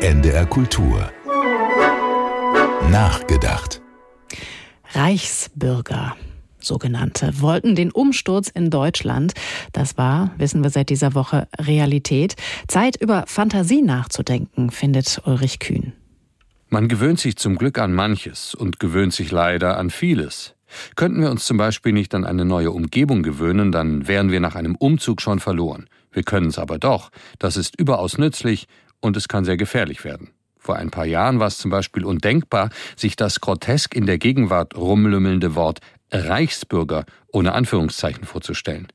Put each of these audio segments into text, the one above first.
NDR Kultur. Nachgedacht. Reichsbürger. Sogenannte wollten den Umsturz in Deutschland. Das war, wissen wir seit dieser Woche, Realität. Zeit über Fantasie nachzudenken, findet Ulrich Kühn. Man gewöhnt sich zum Glück an manches und gewöhnt sich leider an vieles. Könnten wir uns zum Beispiel nicht an eine neue Umgebung gewöhnen, dann wären wir nach einem Umzug schon verloren. Wir können es aber doch. Das ist überaus nützlich und es kann sehr gefährlich werden. Vor ein paar Jahren war es zum Beispiel undenkbar, sich das grotesk in der Gegenwart rumlümmelnde Wort Reichsbürger ohne Anführungszeichen vorzustellen.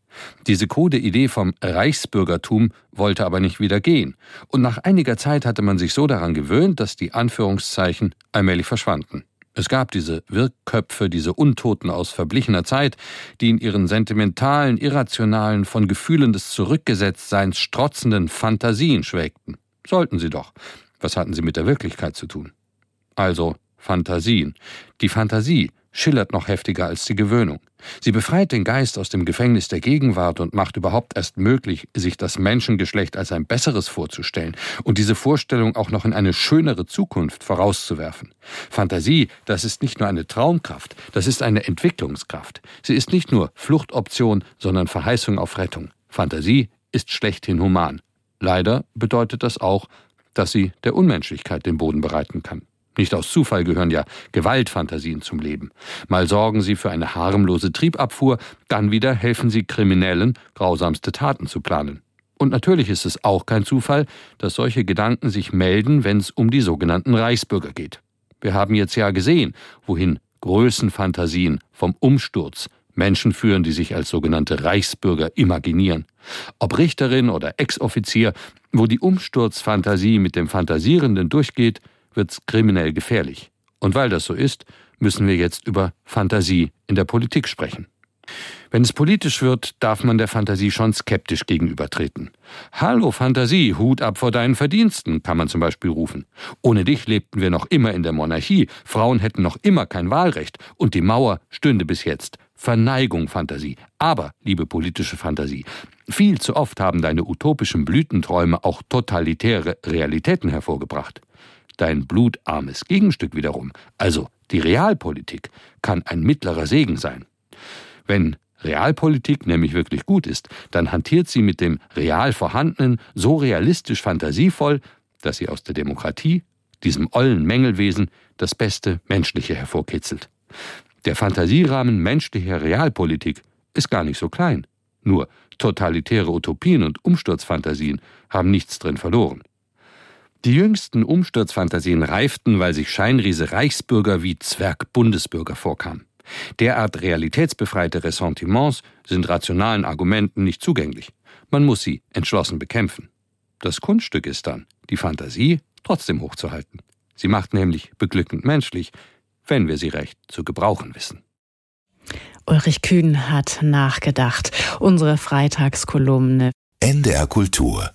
Diese krude Idee vom Reichsbürgertum wollte aber nicht wieder gehen, und nach einiger Zeit hatte man sich so daran gewöhnt, dass die Anführungszeichen allmählich verschwanden. Es gab diese Wirkköpfe, diese Untoten aus verblichener Zeit, die in ihren sentimentalen, irrationalen, von Gefühlen des Zurückgesetztseins strotzenden Fantasien schwelgten. Sollten sie doch. Was hatten sie mit der Wirklichkeit zu tun? Also Fantasien. Die Fantasie schillert noch heftiger als die Gewöhnung. Sie befreit den Geist aus dem Gefängnis der Gegenwart und macht überhaupt erst möglich, sich das Menschengeschlecht als ein besseres vorzustellen und diese Vorstellung auch noch in eine schönere Zukunft vorauszuwerfen. Fantasie, das ist nicht nur eine Traumkraft, das ist eine Entwicklungskraft. Sie ist nicht nur Fluchtoption, sondern Verheißung auf Rettung. Fantasie ist schlechthin human. Leider bedeutet das auch, dass sie der Unmenschlichkeit den Boden bereiten kann. Nicht aus Zufall gehören ja Gewaltfantasien zum Leben. Mal sorgen sie für eine harmlose Triebabfuhr, dann wieder helfen sie Kriminellen, grausamste Taten zu planen. Und natürlich ist es auch kein Zufall, dass solche Gedanken sich melden, wenn es um die sogenannten Reichsbürger geht. Wir haben jetzt ja gesehen, wohin Größenfantasien vom Umsturz Menschen führen, die sich als sogenannte Reichsbürger imaginieren. Ob Richterin oder Ex-Offizier, wo die Umsturzfantasie mit dem Fantasierenden durchgeht, wird's kriminell gefährlich. Und weil das so ist, müssen wir jetzt über Fantasie in der Politik sprechen. Wenn es politisch wird, darf man der Fantasie schon skeptisch gegenübertreten. Hallo Fantasie, Hut ab vor deinen Verdiensten, kann man zum Beispiel rufen. Ohne dich lebten wir noch immer in der Monarchie, Frauen hätten noch immer kein Wahlrecht und die Mauer stünde bis jetzt. Verneigung, Fantasie. Aber, liebe politische Fantasie, viel zu oft haben deine utopischen Blütenträume auch totalitäre Realitäten hervorgebracht. Dein blutarmes Gegenstück wiederum, also die Realpolitik, kann ein mittlerer Segen sein. Wenn Realpolitik nämlich wirklich gut ist, dann hantiert sie mit dem real Vorhandenen so realistisch fantasievoll, dass sie aus der Demokratie, diesem ollen Mängelwesen, das beste Menschliche hervorkitzelt. Der Fantasierahmen menschlicher Realpolitik ist gar nicht so klein. Nur totalitäre Utopien und Umsturzfantasien haben nichts drin verloren. Die jüngsten Umsturzfantasien reiften, weil sich Scheinriese Reichsbürger wie Zwerg-Bundesbürger vorkamen. Derart realitätsbefreite Ressentiments sind rationalen Argumenten nicht zugänglich. Man muss sie entschlossen bekämpfen. Das Kunststück ist dann, die Fantasie trotzdem hochzuhalten. Sie macht nämlich beglückend menschlich, wenn wir sie recht zu gebrauchen wissen. Ulrich Kühn hat nachgedacht. Unsere Freitagskolumne. NDR Kultur